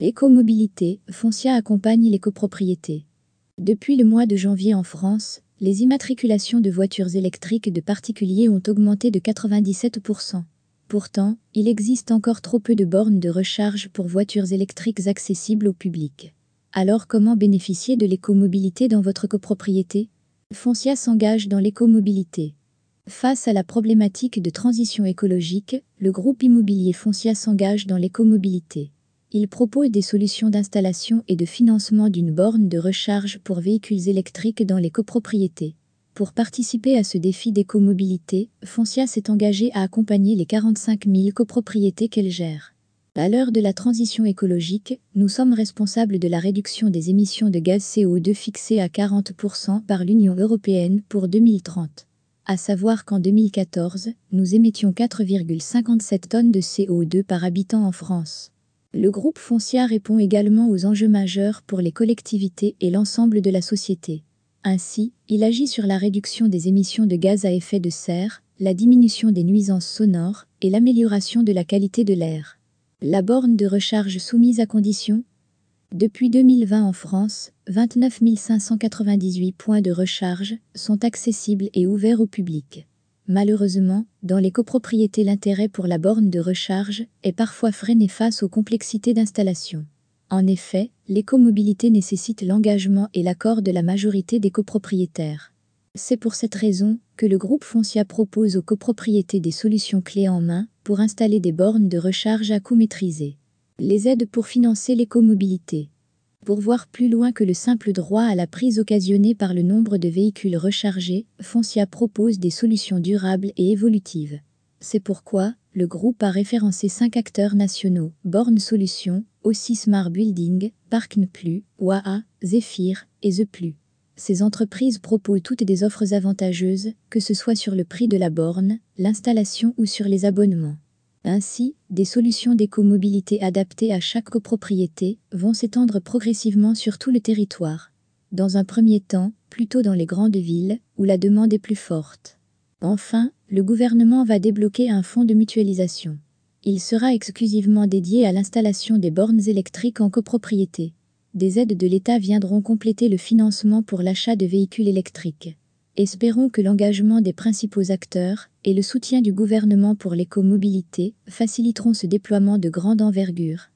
Écomobilité, Foncia accompagne les copropriétés. Depuis le mois de janvier en France, les immatriculations de voitures électriques de particuliers ont augmenté de 97%. Pourtant, il existe encore trop peu de bornes de recharge pour voitures électriques accessibles au public. Alors comment bénéficier de l'écomobilité dans votre copropriété? Foncia s'engage dans l'écomobilité. Face à la problématique de transition écologique, le groupe immobilier Foncia s'engage dans l'écomobilité. Il propose des solutions d'installation et de financement d'une borne de recharge pour véhicules électriques dans les copropriétés. Pour participer à ce défi d'écomobilité, Foncia s'est engagé à accompagner les 45 000 copropriétés qu'elle gère. À l'heure de la transition écologique, nous sommes responsables de la réduction des émissions de gaz CO2 fixées à 40% par l'Union européenne pour 2030. À savoir qu'en 2014, nous émettions 4,57 tonnes de CO2 par habitant en France. Le groupe Foncia répond également aux enjeux majeurs pour les collectivités et l'ensemble de la société. Ainsi, il agit sur la réduction des émissions de gaz à effet de serre, la diminution des nuisances sonores et l'amélioration de la qualité de l'air. La borne de recharge soumise à condition Depuis 2020 en France, 29 598 points de recharge sont accessibles et ouverts au public. Malheureusement, dans les copropriétés l'intérêt pour la borne de recharge est parfois freiné face aux complexités d'installation. En effet, l'écomobilité nécessite l'engagement et l'accord de la majorité des copropriétaires. C'est pour cette raison que le groupe Foncia propose aux copropriétés des solutions clés en main pour installer des bornes de recharge à coût maîtrisé. Les aides pour financer l'écomobilité. Pour voir plus loin que le simple droit à la prise occasionnée par le nombre de véhicules rechargés, Foncia propose des solutions durables et évolutives. C'est pourquoi le groupe a référencé cinq acteurs nationaux, Born Solutions, aussi Smart Building, Park Plus, WAA, Zephyr et The Plus. Ces entreprises proposent toutes des offres avantageuses, que ce soit sur le prix de la borne, l'installation ou sur les abonnements. Ainsi, des solutions d'écomobilité adaptées à chaque copropriété vont s'étendre progressivement sur tout le territoire. Dans un premier temps, plutôt dans les grandes villes, où la demande est plus forte. Enfin, le gouvernement va débloquer un fonds de mutualisation. Il sera exclusivement dédié à l'installation des bornes électriques en copropriété. Des aides de l'État viendront compléter le financement pour l'achat de véhicules électriques. Espérons que l'engagement des principaux acteurs et le soutien du gouvernement pour l'écomobilité faciliteront ce déploiement de grande envergure.